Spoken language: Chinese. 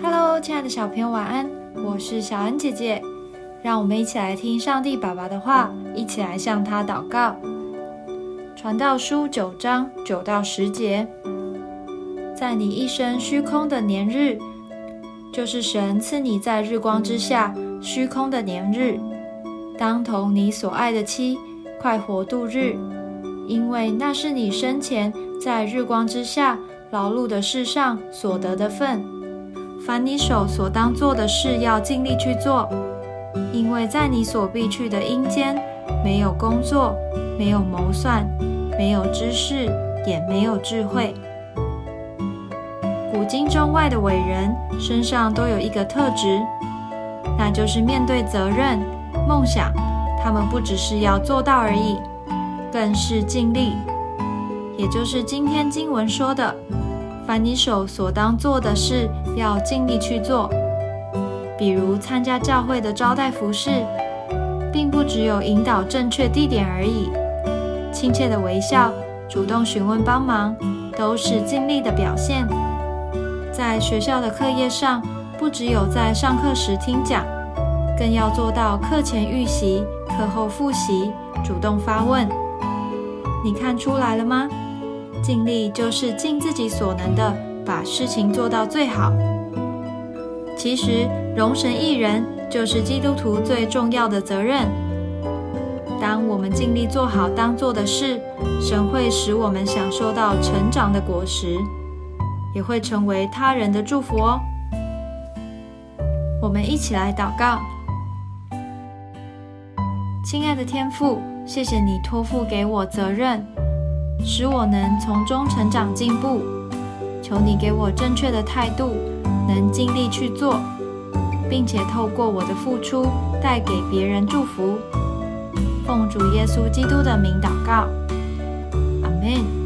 Hello，亲爱的小朋友，晚安！我是小恩姐姐，让我们一起来听上帝爸爸的话，一起来向他祷告。传道书九章九到十节，在你一生虚空的年日，就是神赐你在日光之下虚空的年日，当同你所爱的妻快活度日，因为那是你生前在日光之下劳碌的事上所得的份。凡你手所当做的事，要尽力去做，因为在你所必去的阴间，没有工作，没有谋算，没有知识，也没有智慧。古今中外的伟人身上都有一个特质，那就是面对责任、梦想，他们不只是要做到而已，更是尽力。也就是今天经文说的。凡你手所当做的事，要尽力去做。比如参加教会的招待服饰，并不只有引导正确地点而已。亲切的微笑，主动询问帮忙，都是尽力的表现。在学校的课业上，不只有在上课时听讲，更要做到课前预习、课后复习，主动发问。你看出来了吗？尽力就是尽自己所能的把事情做到最好。其实，容神一人就是基督徒最重要的责任。当我们尽力做好当做的事，神会使我们享受到成长的果实，也会成为他人的祝福哦。我们一起来祷告：亲爱的天父，谢谢你托付给我责任。使我能从中成长进步，求你给我正确的态度，能尽力去做，并且透过我的付出带给别人祝福。奉主耶稣基督的名祷告，阿门。